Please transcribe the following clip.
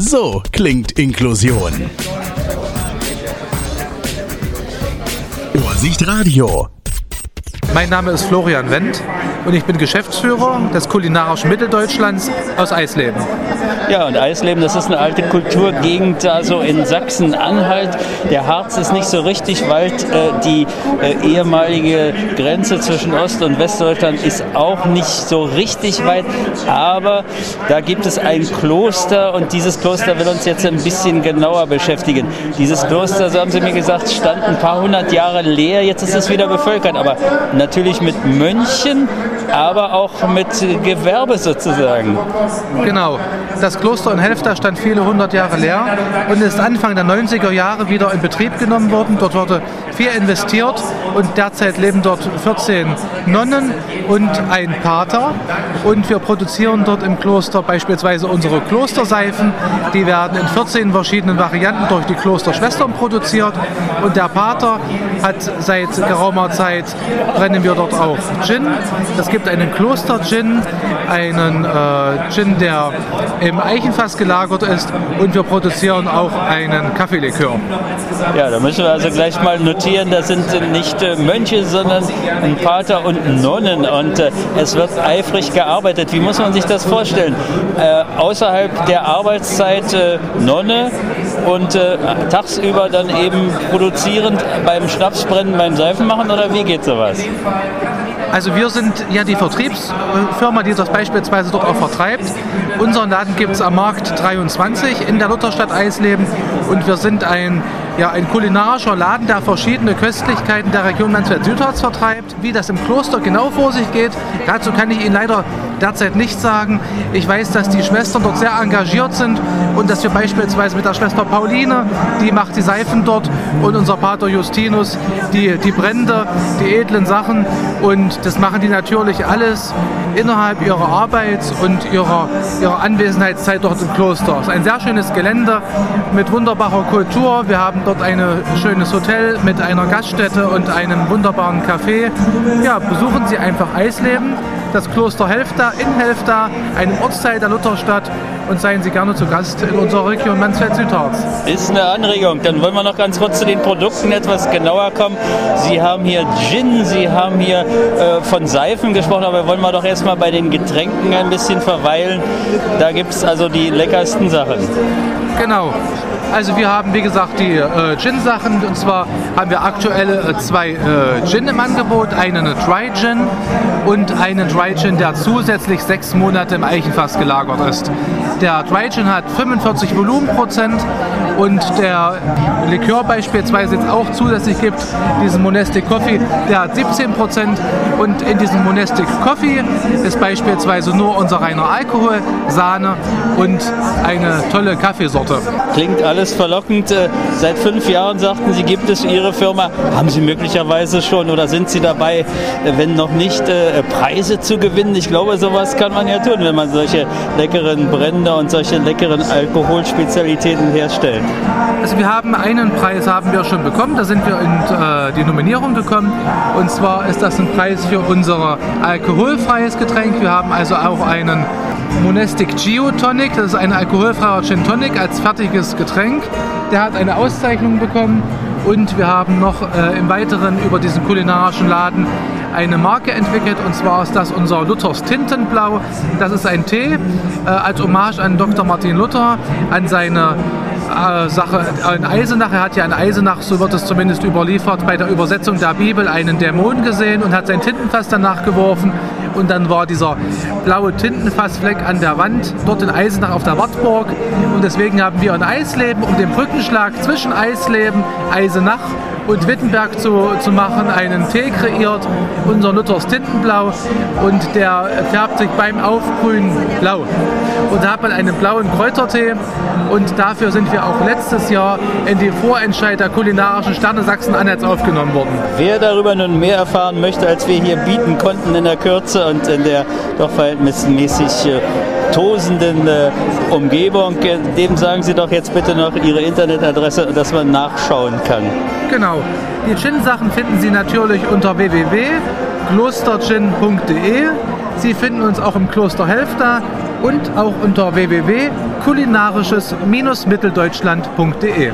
So klingt Inklusion. Vorsicht Radio. Mein Name ist Florian Wendt und ich bin Geschäftsführer des kulinarischen Mitteldeutschlands aus Eisleben. Ja, und Eisleben, das ist eine alte Kulturgegend, also in Sachsen-Anhalt. Der Harz ist nicht so richtig Wald. Äh, die äh, ehemalige Grenze zwischen Ost- und Westdeutschland ist auch nicht so richtig weit. Aber da gibt es ein Kloster und dieses Kloster will uns jetzt ein bisschen genauer beschäftigen. Dieses Kloster, so haben Sie mir gesagt, stand ein paar hundert Jahre leer. Jetzt ist es wieder bevölkert, aber natürlich mit Mönchen, aber auch mit Gewerbe sozusagen. Genau. Das Kloster in Helfta stand viele hundert Jahre leer und ist Anfang der 90er Jahre wieder in Betrieb genommen worden. Dort wurde viel investiert und derzeit leben dort 14 Nonnen und ein Pater. Und wir produzieren dort im Kloster beispielsweise unsere Klosterseifen. Die werden in 14 verschiedenen Varianten durch die Klosterschwestern produziert. Und der Pater hat seit geraumer Zeit, brennen wir dort auch Gin. Es gibt einen Kloster-Gin, einen äh, Gin, der im Eichenfass gelagert ist. Und wir produzieren auch einen Kaffeelikör. Ja, da müssen wir also gleich mal notieren, das sind nicht äh, Mönche, sondern ein Pater und Nonnen. Und äh, es wird eifrig gearbeitet. Wie muss man sich das vorstellen? Äh, außerhalb der Arbeitszeit äh, Nonne und äh, tagsüber dann eben produzierend beim Schnapsbrennen, beim Seifenmachen oder wie geht sowas? Also wir sind ja die Vertriebsfirma, die das beispielsweise dort auch vertreibt. Unseren Laden gibt es am Markt 23 in der Lutherstadt Eisleben und wir sind ein, ja, ein kulinarischer Laden, der verschiedene Köstlichkeiten der Region Mansfeld-Südharz vertreibt. Wie das im Kloster genau vor sich geht, dazu kann ich Ihnen leider derzeit nicht sagen. Ich weiß, dass die Schwestern dort sehr engagiert sind und dass wir beispielsweise mit der Schwester Pauline, die macht die Seifen dort und unser Pater Justinus, die, die Brände, die edlen Sachen und das machen die natürlich alles innerhalb ihrer Arbeit und ihrer, ihrer Anwesenheitszeit dort im Kloster. Es ist ein sehr schönes Gelände mit wunderbarer Kultur. Wir haben dort ein schönes Hotel mit einer Gaststätte und einem wunderbaren Café. Ja, besuchen Sie einfach Eisleben, das Kloster Helfta in Helfta, ein Ortsteil der Lutherstadt und seien Sie gerne zu Gast in unserer Region Mansfeld-Südharz. Ist eine Anregung. Dann wollen wir noch ganz kurz zu den Produkten etwas genauer kommen. Sie haben hier Gin, Sie haben hier äh, von Seifen gesprochen, aber wollen wir doch erstmal bei den Getränken ein bisschen verweilen. Da gibt es also die leckersten Sachen. Genau. Also wir haben, wie gesagt, die äh, Gin-Sachen. Und zwar haben wir aktuell äh, zwei äh, Gin im Angebot. Einen Dry Gin und einen Dry Gin, der zusätzlich sechs Monate im Eichenfass gelagert ist. Der Dry hat 45 Volumenprozent und der Likör beispielsweise jetzt auch zusätzlich gibt, diesen Monastic Coffee, der hat 17 Prozent und in diesem Monastic Coffee ist beispielsweise nur unser reiner Alkohol, Sahne und eine tolle Kaffeesorte. Klingt alles verlockend. Äh, Seit fünf Jahren sagten Sie, gibt es Ihre Firma. Haben Sie möglicherweise schon oder sind Sie dabei, äh, wenn noch nicht, äh, Preise zu gewinnen? Ich glaube, sowas kann man ja tun, wenn man solche leckeren Brände und solche leckeren Alkoholspezialitäten herstellt. Also wir haben einen Preis haben wir schon bekommen, da sind wir in äh, die Nominierung gekommen und zwar ist das ein Preis für unser alkoholfreies Getränk. Wir haben also auch einen Monastic Geo Tonic, das ist ein alkoholfreier Gin Tonic als fertiges Getränk. Der hat eine Auszeichnung bekommen und wir haben noch äh, im Weiteren über diesen kulinarischen Laden eine Marke entwickelt und zwar ist das unser Luthers Tintenblau. Das ist ein Tee äh, als Hommage an Dr. Martin Luther, an seine äh, Sache in Eisenach. Er hat ja in Eisenach, so wird es zumindest überliefert, bei der Übersetzung der Bibel einen Dämon gesehen und hat sein Tintenfass danach geworfen. Und dann war dieser blaue Tintenfassfleck an der Wand, dort in Eisenach auf der Wartburg. Und deswegen haben wir in Eisleben, um den Brückenschlag zwischen Eisleben, Eisenach und Wittenberg zu, zu machen, einen Tee kreiert, unser Luthers Tintenblau. Und der färbt sich beim Aufbrühen blau. Und da hat man einen blauen Kräutertee. Und dafür sind wir auch letztes Jahr in den Vorentscheid der kulinarischen Sterne Sachsen-Anhalts aufgenommen worden. Wer darüber nun mehr erfahren möchte, als wir hier bieten konnten in der Kürze und in der doch verhältnismäßig äh, tosenden äh, Umgebung, dem sagen Sie doch jetzt bitte noch Ihre Internetadresse, dass man nachschauen kann. Genau. Die Gin-Sachen finden Sie natürlich unter www.klostergin.de. Sie finden uns auch im Kloster Helfta und auch unter www.kulinarisches-mitteldeutschland.de.